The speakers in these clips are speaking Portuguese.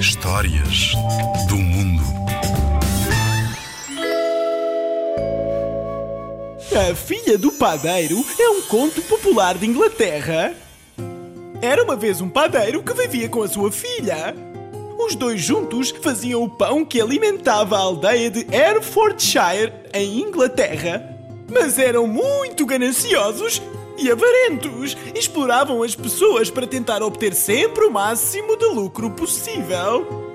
Histórias do mundo. A Filha do Padeiro é um conto popular de Inglaterra. Era uma vez um padeiro que vivia com a sua filha. Os dois juntos faziam o pão que alimentava a aldeia de Herefordshire, em Inglaterra. Mas eram muito gananciosos e avarentos. Exploravam as pessoas para tentar obter sempre o máximo de lucro possível.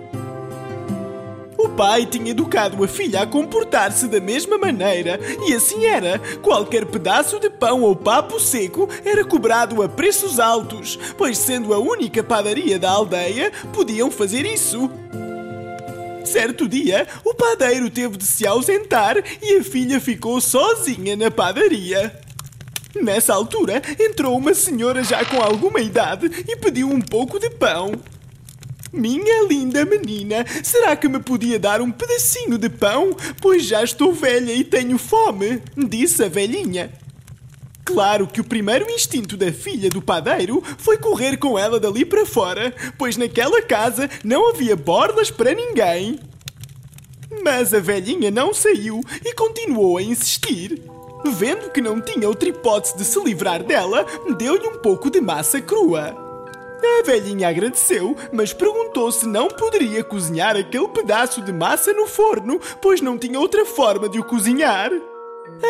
O pai tinha educado a filha a comportar-se da mesma maneira, e assim era. Qualquer pedaço de pão ou papo seco era cobrado a preços altos, pois, sendo a única padaria da aldeia, podiam fazer isso. Certo dia, o padeiro teve de se ausentar e a filha ficou sozinha na padaria. Nessa altura, entrou uma senhora já com alguma idade e pediu um pouco de pão. Minha linda menina, será que me podia dar um pedacinho de pão? Pois já estou velha e tenho fome, disse a velhinha. Claro que o primeiro instinto da filha do padeiro foi correr com ela dali para fora, pois naquela casa não havia bordas para ninguém. Mas a velhinha não saiu e continuou a insistir. Vendo que não tinha outra hipótese de se livrar dela, deu-lhe um pouco de massa crua. A velhinha agradeceu, mas perguntou se não poderia cozinhar aquele pedaço de massa no forno, pois não tinha outra forma de o cozinhar.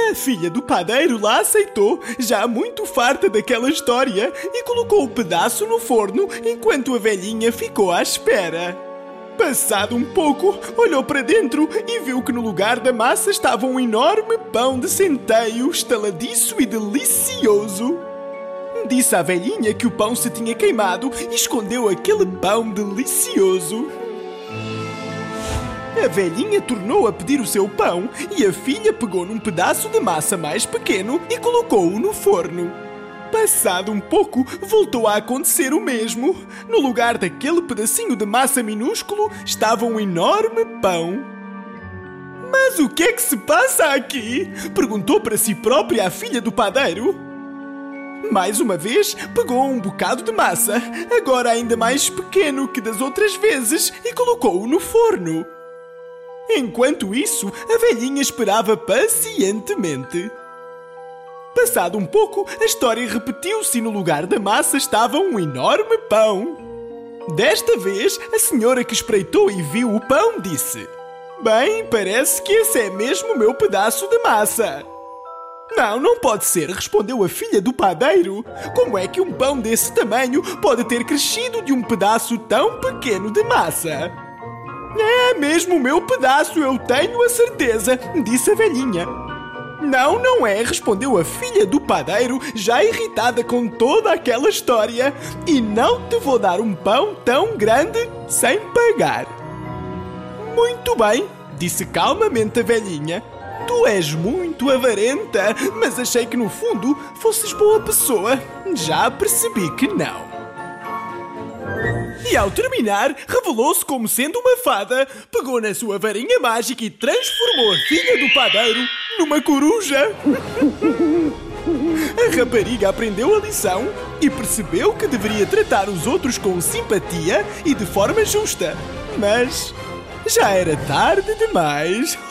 A filha do padeiro lá aceitou, já muito farta daquela história, e colocou o pedaço no forno enquanto a velhinha ficou à espera. Passado um pouco, olhou para dentro e viu que no lugar da massa estava um enorme pão de centeio, estaladiço e delicioso. Disse à velhinha que o pão se tinha queimado e escondeu aquele pão delicioso. A velhinha tornou a pedir o seu pão e a filha pegou num pedaço de massa mais pequeno e colocou-o no forno. Passado um pouco, voltou a acontecer o mesmo. No lugar daquele pedacinho de massa minúsculo estava um enorme pão. Mas o que é que se passa aqui? Perguntou para si própria a filha do padeiro. Mais uma vez, pegou um bocado de massa, agora ainda mais pequeno que das outras vezes, e colocou-o no forno. Enquanto isso, a velhinha esperava pacientemente. Passado um pouco, a história repetiu-se e no lugar da massa estava um enorme pão. Desta vez, a senhora que espreitou e viu o pão disse: Bem, parece que esse é mesmo o meu pedaço de massa. Não, não pode ser, respondeu a filha do padeiro. Como é que um pão desse tamanho pode ter crescido de um pedaço tão pequeno de massa? É mesmo o meu pedaço, eu tenho a certeza, disse a velhinha. Não, não é, respondeu a filha do padeiro, já irritada com toda aquela história. E não te vou dar um pão tão grande sem pagar. Muito bem, disse calmamente a velhinha. Tu és muito avarenta, mas achei que no fundo fosses boa pessoa. Já percebi que não. E ao terminar, revelou-se como sendo uma fada, pegou na sua varinha mágica e transformou a filha do padeiro numa coruja. A rapariga aprendeu a lição e percebeu que deveria tratar os outros com simpatia e de forma justa. Mas já era tarde demais.